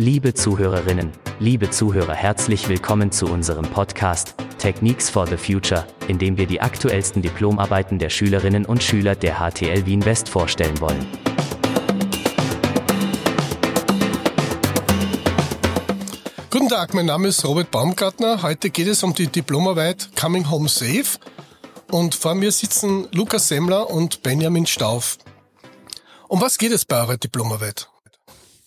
Liebe Zuhörerinnen, liebe Zuhörer, herzlich willkommen zu unserem Podcast Techniques for the Future, in dem wir die aktuellsten Diplomarbeiten der Schülerinnen und Schüler der HTL Wien West vorstellen wollen. Guten Tag, mein Name ist Robert Baumgartner. Heute geht es um die Diplomarbeit Coming Home Safe. Und vor mir sitzen Lukas Semmler und Benjamin Stauf. Um was geht es bei eurer Diplomarbeit?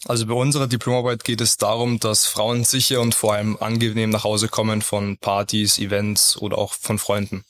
Also bei unserer Diplomarbeit geht es darum, dass Frauen sicher und vor allem angenehm nach Hause kommen von Partys, Events oder auch von Freunden.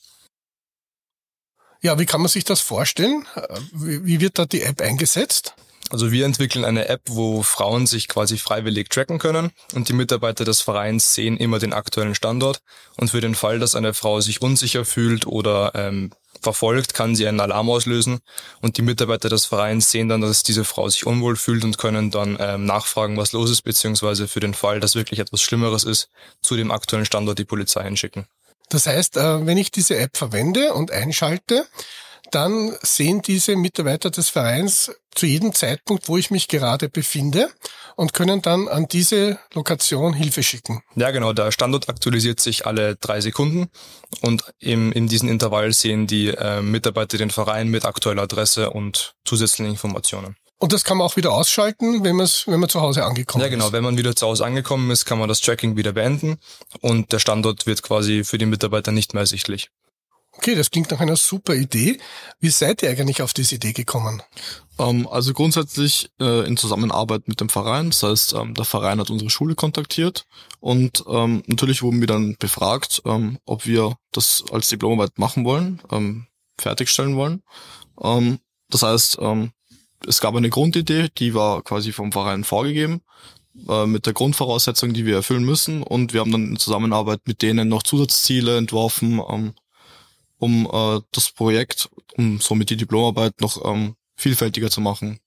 Ja, wie kann man sich das vorstellen? Wie wird da die App eingesetzt? Also wir entwickeln eine App, wo Frauen sich quasi freiwillig tracken können und die Mitarbeiter des Vereins sehen immer den aktuellen Standort. Und für den Fall, dass eine Frau sich unsicher fühlt oder ähm, verfolgt, kann sie einen Alarm auslösen und die Mitarbeiter des Vereins sehen dann, dass diese Frau sich unwohl fühlt und können dann ähm, nachfragen, was los ist, beziehungsweise für den Fall, dass wirklich etwas Schlimmeres ist, zu dem aktuellen Standort die Polizei hinschicken. Das heißt, äh, wenn ich diese App verwende und einschalte, dann sehen diese Mitarbeiter des Vereins zu jedem Zeitpunkt, wo ich mich gerade befinde und können dann an diese Lokation Hilfe schicken. Ja, genau. Der Standort aktualisiert sich alle drei Sekunden und im, in diesem Intervall sehen die äh, Mitarbeiter den Verein mit aktueller Adresse und zusätzlichen Informationen. Und das kann man auch wieder ausschalten, wenn, wenn man zu Hause angekommen ist. Ja, genau. Ist. Wenn man wieder zu Hause angekommen ist, kann man das Tracking wieder beenden und der Standort wird quasi für die Mitarbeiter nicht mehr ersichtlich. Okay, das klingt nach einer super Idee. Wie seid ihr eigentlich auf diese Idee gekommen? Ähm, also grundsätzlich äh, in Zusammenarbeit mit dem Verein. Das heißt, ähm, der Verein hat unsere Schule kontaktiert und ähm, natürlich wurden wir dann befragt, ob wir das als Diplomarbeit machen wollen, fertigstellen wollen. Das heißt, es gab eine Grundidee, die war quasi vom Verein vorgegeben äh, mit der Grundvoraussetzung, die wir erfüllen müssen. Und wir haben dann in Zusammenarbeit mit denen noch Zusatzziele entworfen, um äh, das Projekt, um somit die Diplomarbeit noch ähm, vielfältiger zu machen.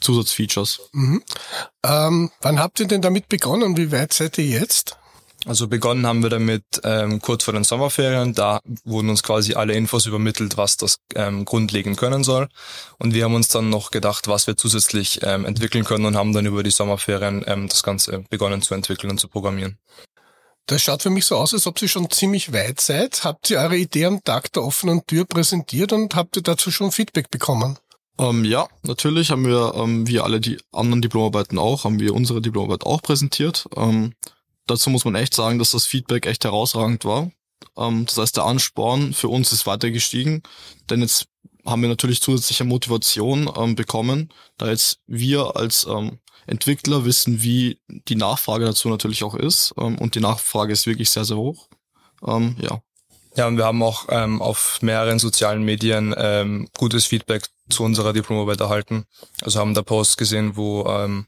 Zusatzfeatures. Mhm. Ähm, wann habt ihr denn damit begonnen? Wie weit seid ihr jetzt? Also begonnen haben wir damit ähm, kurz vor den Sommerferien. Da wurden uns quasi alle Infos übermittelt, was das ähm, grundlegend können soll. Und wir haben uns dann noch gedacht, was wir zusätzlich ähm, entwickeln können und haben dann über die Sommerferien ähm, das Ganze begonnen zu entwickeln und zu programmieren. Das schaut für mich so aus, als ob ihr schon ziemlich weit seid. Habt ihr eure Idee am Tag der offenen Tür präsentiert und habt ihr dazu schon Feedback bekommen? Ähm, ja, natürlich haben wir, ähm, wie alle die anderen Diplomarbeiten auch, haben wir unsere Diplomarbeit auch präsentiert. Ähm, dazu muss man echt sagen, dass das Feedback echt herausragend war. Ähm, das heißt, der Ansporn für uns ist weiter gestiegen, denn jetzt haben wir natürlich zusätzliche Motivation ähm, bekommen, da jetzt wir als ähm, Entwickler wissen, wie die Nachfrage dazu natürlich auch ist. Ähm, und die Nachfrage ist wirklich sehr, sehr hoch. Ähm, ja. Ja, und wir haben auch ähm, auf mehreren sozialen Medien ähm, gutes Feedback zu unserer Diplomarbeit erhalten. Also haben da Posts gesehen, wo ähm,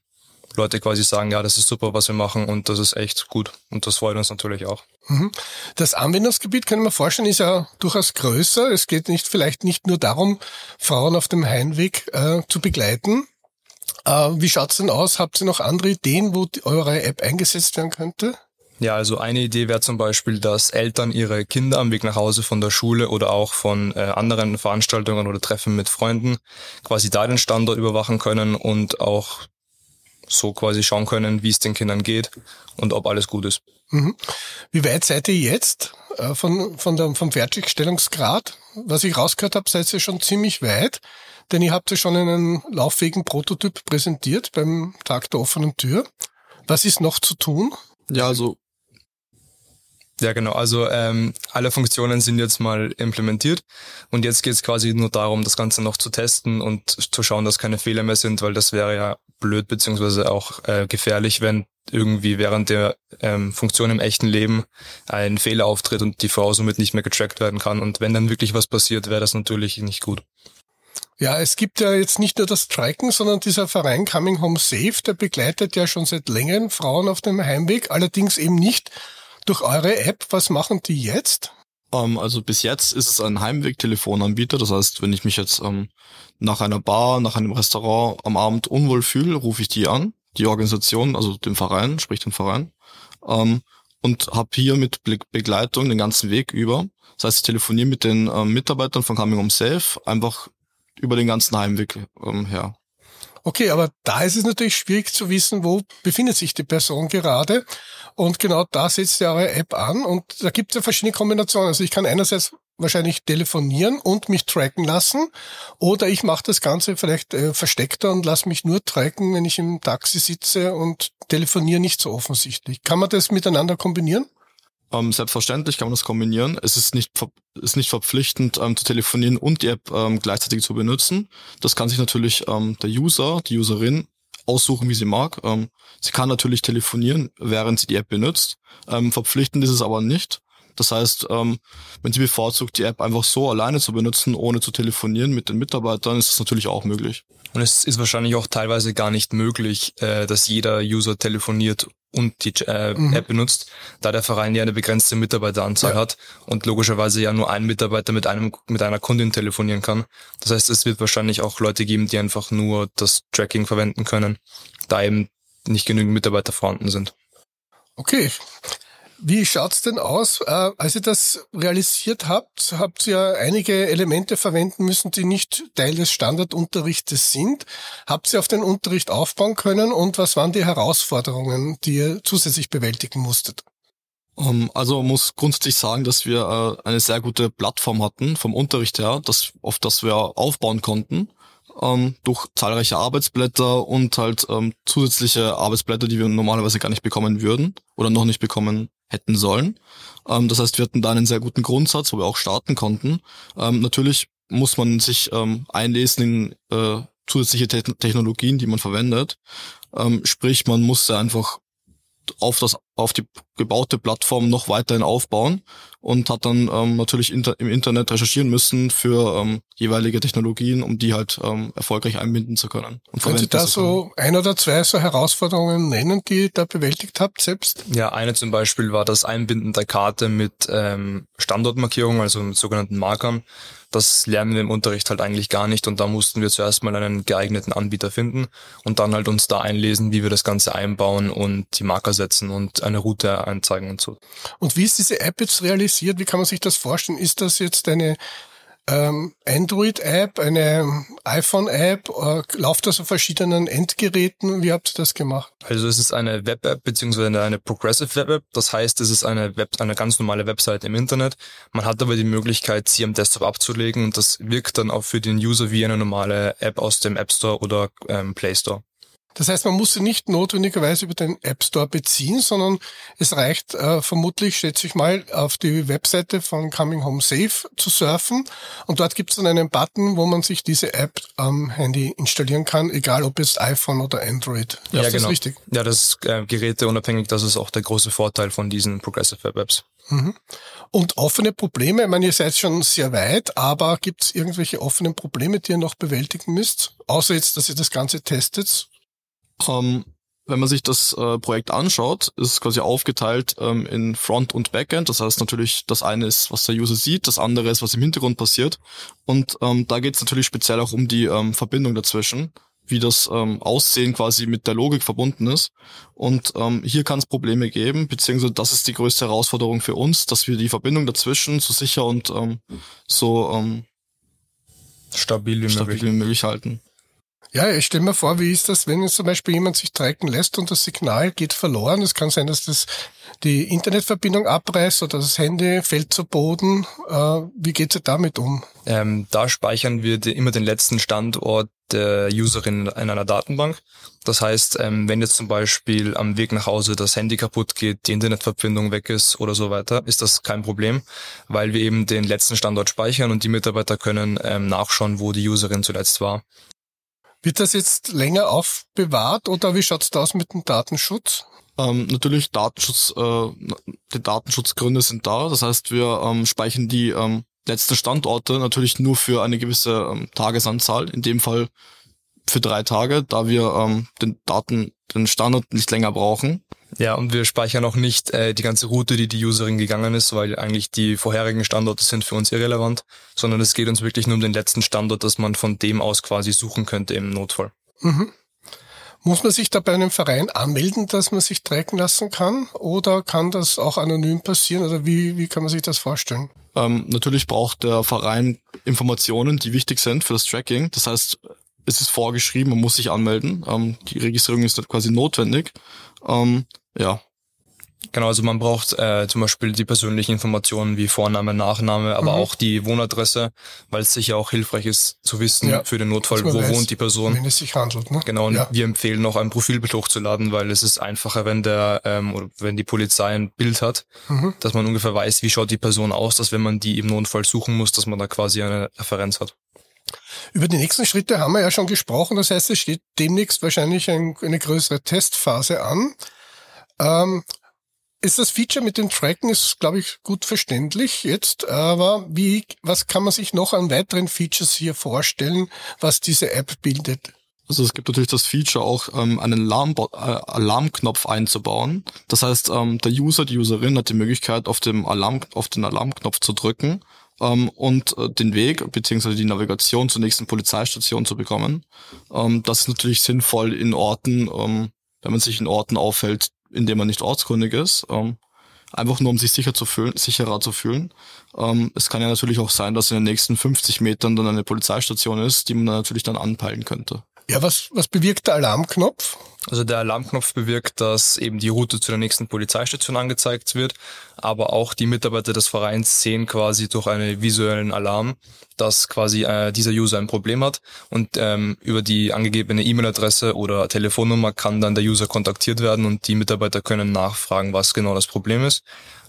Leute quasi sagen, ja, das ist super, was wir machen und das ist echt gut. Und das freut uns natürlich auch. Mhm. Das Anwendungsgebiet, können wir vorstellen, ist ja durchaus größer. Es geht nicht vielleicht nicht nur darum, Frauen auf dem Heimweg äh, zu begleiten, äh, wie schaut's denn aus? Habt ihr noch andere Ideen, wo die, eure App eingesetzt werden könnte? Ja, also eine Idee wäre zum Beispiel, dass Eltern ihre Kinder am Weg nach Hause von der Schule oder auch von äh, anderen Veranstaltungen oder Treffen mit Freunden quasi da den Standort überwachen können und auch so quasi schauen können, wie es den Kindern geht und ob alles gut ist. Mhm. Wie weit seid ihr jetzt äh, von, von der, vom Fertigstellungsgrad? Was ich rausgehört habe, seid ihr schon ziemlich weit. Denn ihr habt ja schon einen lauffähigen Prototyp präsentiert beim Tag der offenen Tür. Was ist noch zu tun? Ja, also ja, genau. Also ähm, alle Funktionen sind jetzt mal implementiert und jetzt geht es quasi nur darum, das Ganze noch zu testen und zu schauen, dass keine Fehler mehr sind, weil das wäre ja blöd beziehungsweise auch äh, gefährlich, wenn irgendwie während der ähm, Funktion im echten Leben ein Fehler auftritt und die Frau somit nicht mehr getrackt werden kann. Und wenn dann wirklich was passiert, wäre das natürlich nicht gut. Ja, es gibt ja jetzt nicht nur das Striken, sondern dieser Verein Coming Home Safe, der begleitet ja schon seit längerem Frauen auf dem Heimweg, allerdings eben nicht durch eure App. Was machen die jetzt? Ähm, also bis jetzt ist es ein Heimweg-Telefonanbieter. Das heißt, wenn ich mich jetzt ähm, nach einer Bar, nach einem Restaurant am Abend unwohl fühle, rufe ich die an, die Organisation, also den Verein, sprich den Verein, ähm, und habe hier mit Begleitung den ganzen Weg über. Das heißt, ich telefoniere mit den ähm, Mitarbeitern von Coming Home Safe einfach über den ganzen Heimweg ähm, her. Okay, aber da ist es natürlich schwierig zu wissen, wo befindet sich die Person gerade. Und genau da setzt ja eure App an. Und da gibt es ja verschiedene Kombinationen. Also ich kann einerseits wahrscheinlich telefonieren und mich tracken lassen. Oder ich mache das Ganze vielleicht äh, versteckter und lasse mich nur tracken, wenn ich im Taxi sitze und telefoniere nicht so offensichtlich. Kann man das miteinander kombinieren? Ähm, selbstverständlich kann man das kombinieren. Es ist nicht, ist nicht verpflichtend ähm, zu telefonieren und die App ähm, gleichzeitig zu benutzen. Das kann sich natürlich ähm, der User, die Userin aussuchen, wie sie mag. Ähm, sie kann natürlich telefonieren, während sie die App benutzt. Ähm, verpflichtend ist es aber nicht. Das heißt, ähm, wenn sie bevorzugt, die App einfach so alleine zu benutzen, ohne zu telefonieren mit den Mitarbeitern, ist das natürlich auch möglich. Und es ist wahrscheinlich auch teilweise gar nicht möglich, äh, dass jeder User telefoniert und die äh, mhm. App benutzt, da der Verein ja eine begrenzte Mitarbeiteranzahl ja. hat und logischerweise ja nur ein Mitarbeiter mit einem mit einer Kundin telefonieren kann. Das heißt, es wird wahrscheinlich auch Leute geben, die einfach nur das Tracking verwenden können, da eben nicht genügend Mitarbeiter vorhanden sind. Okay. Wie schaut's denn aus? Äh, als ihr das realisiert habt, habt ihr einige Elemente verwenden müssen, die nicht Teil des Standardunterrichtes sind. Habt ihr auf den Unterricht aufbauen können und was waren die Herausforderungen, die ihr zusätzlich bewältigen musstet? Ähm, also man muss grundsätzlich sagen, dass wir äh, eine sehr gute Plattform hatten vom Unterricht her, das, auf das wir aufbauen konnten ähm, durch zahlreiche Arbeitsblätter und halt ähm, zusätzliche Arbeitsblätter, die wir normalerweise gar nicht bekommen würden oder noch nicht bekommen hätten sollen. Ähm, das heißt, wir hatten da einen sehr guten Grundsatz, wo wir auch starten konnten. Ähm, natürlich muss man sich ähm, einlesen in äh, zusätzliche Te Technologien, die man verwendet. Ähm, sprich, man musste einfach auf das auf die gebaute Plattform noch weiterhin aufbauen und hat dann ähm, natürlich inter im Internet recherchieren müssen für ähm, jeweilige Technologien, um die halt ähm, erfolgreich einbinden zu können. Und Können Sie da so ein oder zwei so Herausforderungen nennen, die ihr da bewältigt habt selbst? Ja, eine zum Beispiel war das Einbinden der Karte mit ähm, Standortmarkierung, also mit sogenannten Markern. Das lernen wir im Unterricht halt eigentlich gar nicht und da mussten wir zuerst mal einen geeigneten Anbieter finden und dann halt uns da einlesen, wie wir das Ganze einbauen und die Marker setzen und eine Route anzeigen und so. Und wie ist diese App jetzt realisiert? Wie kann man sich das vorstellen? Ist das jetzt eine ähm, Android-App, eine iPhone-App, äh, läuft das auf verschiedenen Endgeräten? Wie habt ihr das gemacht? Also es ist eine Web-App beziehungsweise eine Progressive Web-App. Das heißt, es ist eine Web, eine ganz normale Website im Internet. Man hat aber die Möglichkeit, sie am Desktop abzulegen und das wirkt dann auch für den User wie eine normale App aus dem App Store oder ähm, Play Store. Das heißt, man muss sie nicht notwendigerweise über den App Store beziehen, sondern es reicht äh, vermutlich, schätze ich mal, auf die Webseite von Coming Home Safe zu surfen und dort gibt es dann einen Button, wo man sich diese App am Handy installieren kann, egal ob es iPhone oder Android. Ja, ja ist genau. richtig? Ja, das ist äh, geräteunabhängig, das ist auch der große Vorteil von diesen Progressive Web Apps. Mhm. Und offene Probleme, ich meine, ihr seid schon sehr weit, aber gibt es irgendwelche offenen Probleme, die ihr noch bewältigen müsst? Außer jetzt, dass ihr das Ganze testet, ähm, wenn man sich das äh, Projekt anschaut, ist es quasi aufgeteilt ähm, in Front und Backend. Das heißt natürlich, das eine ist, was der User sieht, das andere ist, was im Hintergrund passiert. Und ähm, da geht es natürlich speziell auch um die ähm, Verbindung dazwischen, wie das ähm, Aussehen quasi mit der Logik verbunden ist. Und ähm, hier kann es Probleme geben, beziehungsweise das ist die größte Herausforderung für uns, dass wir die Verbindung dazwischen so sicher und ähm, so ähm, stabil, wie, stabil möglich. wie möglich halten. Ja, ich stelle mir vor, wie ist das, wenn jetzt zum Beispiel jemand sich tracken lässt und das Signal geht verloren? Es kann sein, dass das die Internetverbindung abreißt oder das Handy fällt zu Boden. Äh, wie geht ihr damit um? Ähm, da speichern wir immer den letzten Standort der Userin in einer Datenbank. Das heißt, ähm, wenn jetzt zum Beispiel am Weg nach Hause das Handy kaputt geht, die Internetverbindung weg ist oder so weiter, ist das kein Problem, weil wir eben den letzten Standort speichern und die Mitarbeiter können ähm, nachschauen, wo die Userin zuletzt war. Wird das jetzt länger aufbewahrt oder wie schaut's da aus mit dem Datenschutz? Ähm, natürlich Datenschutz, äh, die Datenschutzgründe sind da. Das heißt, wir ähm, speichern die ähm, letzten Standorte natürlich nur für eine gewisse ähm, Tagesanzahl. In dem Fall für drei Tage, da wir ähm, den Daten, den Standort nicht länger brauchen. Ja, und wir speichern auch nicht äh, die ganze Route, die die Userin gegangen ist, weil eigentlich die vorherigen Standorte sind für uns irrelevant, sondern es geht uns wirklich nur um den letzten Standort, dass man von dem aus quasi suchen könnte im Notfall. Mhm. Muss man sich da bei einem Verein anmelden, dass man sich tracken lassen kann? Oder kann das auch anonym passieren? Oder wie, wie kann man sich das vorstellen? Ähm, natürlich braucht der Verein Informationen, die wichtig sind für das Tracking. Das heißt, es ist vorgeschrieben, man muss sich anmelden. Ähm, die Registrierung ist quasi notwendig. Ähm, ja, Genau, also man braucht äh, zum Beispiel die persönlichen Informationen wie Vorname, Nachname, aber Mhm. auch die Wohnadresse, weil es sicher auch hilfreich ist zu wissen Ja, für den Notfall, wo weiß, wohnt die Person. Wenn es sich handelt. Ne? Genau, und Ja. wir empfehlen noch ein Profilbild hochzuladen, weil es ist einfacher, wenn der ähm, oder wenn die Polizei ein Bild hat, Mhm. dass man ungefähr weiß, wie schaut die Person aus, dass wenn man die im Notfall suchen muss, dass man da quasi eine Referenz hat. Über die nächsten Schritte haben wir ja schon gesprochen. Das heißt, es steht demnächst wahrscheinlich ein, eine größere Testphase an. Ähm, ist das Feature mit dem Tracken ist, glaube ich, gut verständlich jetzt. Aber wie, was kann man sich noch an weiteren Features hier vorstellen, was diese App bildet? Also es gibt natürlich das Feature auch, ähm, einen Alarm äh, Alarmknopf einzubauen. Das heißt, ähm, der User, die Userin hat die Möglichkeit, auf, dem Alarm, auf den Alarmknopf zu drücken ähm, und äh, den Weg bzw. die Navigation zur nächsten Polizeistation zu bekommen. Ähm, das ist natürlich sinnvoll in Orten, ähm, wenn man sich in Orten aufhält, in denen man nicht ortskundig ist. Ähm, einfach nur um sich sicher zu fühlen, sicherer zu fühlen. Ähm, es kann ja natürlich auch sein, dass in den nächsten 50 Metern dann eine Polizeistation ist, die man dann natürlich dann anpeilen könnte. Ja, was, was bewirkt der Alarmknopf? Also der Alarmknopf bewirkt, dass eben die Route zu der nächsten Polizeistation angezeigt wird, aber auch die Mitarbeiter des Vereins sehen quasi durch einen visuellen Alarm, dass quasi äh, dieser User ein Problem hat und ähm, über die angegebene E-Mail-Adresse oder Telefonnummer kann dann der User kontaktiert werden und die Mitarbeiter können nachfragen, was genau das Problem ist.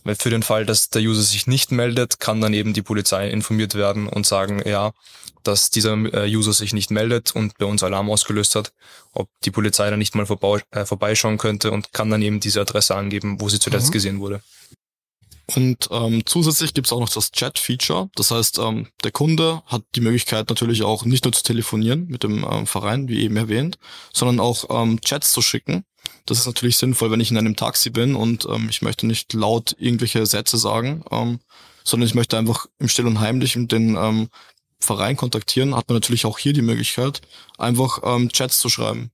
Weil für den Fall, dass der User sich nicht meldet, kann dann eben die Polizei informiert werden und sagen, ja, dass dieser äh, User sich nicht meldet und bei uns Alarm ausgelöst hat, ob die Polizei dann nicht mal vorbei, äh, vorbeischauen könnte und kann dann eben diese Adresse angeben, wo sie zuletzt Mhm. gesehen wurde. Und ähm, zusätzlich gibt es auch noch das Chat-Feature. Das heißt, ähm, der Kunde hat die Möglichkeit natürlich auch nicht nur zu telefonieren mit dem ähm, Verein, wie eben erwähnt, sondern auch ähm, Chats zu schicken. Das ist natürlich sinnvoll, wenn ich in einem Taxi bin und ähm, ich möchte nicht laut irgendwelche Sätze sagen, ähm, sondern ich möchte einfach im Still und Heimlich den ähm, Verein kontaktieren, hat man natürlich auch hier die Möglichkeit, einfach ähm, Chats zu schreiben.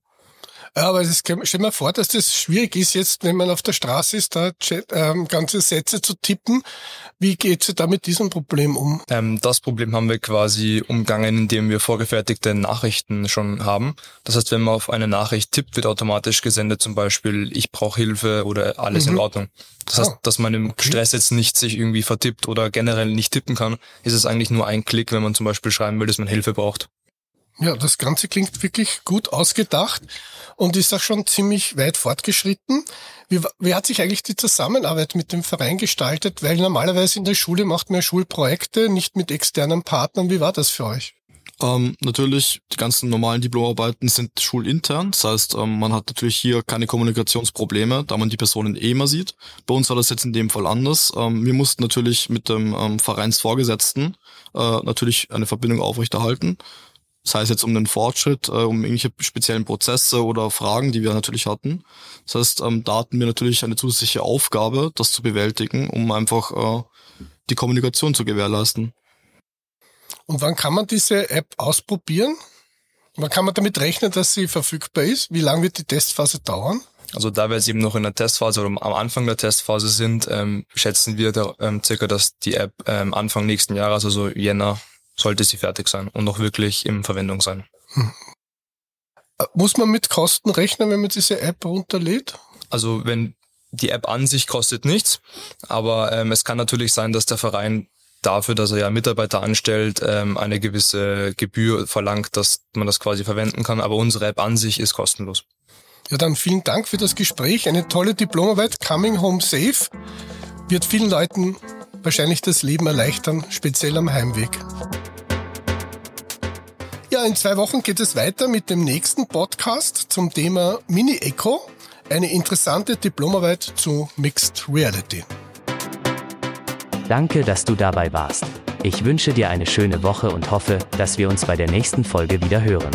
Ja, aber es stell dir mal vor, dass das schwierig ist, jetzt, wenn man auf der Straße ist, da ähm, ganze Sätze zu tippen. Wie geht sie da mit diesem Problem um? Ähm, das Problem haben wir quasi umgangen, indem wir vorgefertigte Nachrichten schon haben. Das heißt, wenn man auf eine Nachricht tippt, wird automatisch gesendet, zum Beispiel, ich brauche Hilfe oder alles Mhm. in Ordnung. Das heißt, Ah, dass man im Stress jetzt nicht sich irgendwie vertippt oder generell nicht tippen kann, ist es eigentlich nur ein Klick, wenn man zum Beispiel schreiben will, dass man Hilfe braucht. Ja, das Ganze klingt wirklich gut ausgedacht und ist auch schon ziemlich weit fortgeschritten. Wie, wie hat sich eigentlich die Zusammenarbeit mit dem Verein gestaltet? Weil normalerweise in der Schule macht man ja Schulprojekte, nicht mit externen Partnern. Wie war das für euch? Ähm, natürlich, die ganzen normalen Diplomarbeiten sind schulintern. Das heißt, ähm, man hat natürlich hier keine Kommunikationsprobleme, da man die Personen eh immer sieht. Bei uns war das jetzt in dem Fall anders. Ähm, wir mussten natürlich mit dem ähm, Vereinsvorgesetzten äh, natürlich eine Verbindung aufrechterhalten. Sei es jetzt um den Fortschritt, äh, um irgendwelche speziellen Prozesse oder Fragen, die wir natürlich hatten. Das heißt, ähm, da hatten wir natürlich eine zusätzliche Aufgabe, das zu bewältigen, um einfach äh, die Kommunikation zu gewährleisten. Und wann kann man diese App ausprobieren? Wann kann man damit rechnen, dass sie verfügbar ist? Wie lange wird die Testphase dauern? Also da wir jetzt eben noch in der Testphase oder am Anfang der Testphase sind, ähm, schätzen wir da, ähm, circa, dass die App ähm, Anfang nächsten Jahres, also Jänner, sollte sie fertig sein und noch wirklich in Verwendung sein. Äh, Muss man mit Kosten rechnen, wenn man diese App runterlädt? Also wenn die App an sich kostet nichts, aber ähm, es kann natürlich sein, dass der Verein dafür, dass er ja Mitarbeiter anstellt, ähm, eine gewisse Gebühr verlangt, dass man das quasi verwenden kann. Aber unsere App an sich ist kostenlos. Ja, dann vielen Dank für das Gespräch. Eine tolle Diplomarbeit, Coming Home Safe, wird vielen Leuten wahrscheinlich das Leben erleichtern, speziell am Heimweg. Ja, in zwei Wochen geht es weiter mit dem nächsten Podcast zum Thema Mini Echo, eine interessante Diplomarbeit zu Mixed Reality. Danke, dass du dabei warst. Ich wünsche dir eine schöne Woche und hoffe, dass wir uns bei der nächsten Folge wieder hören.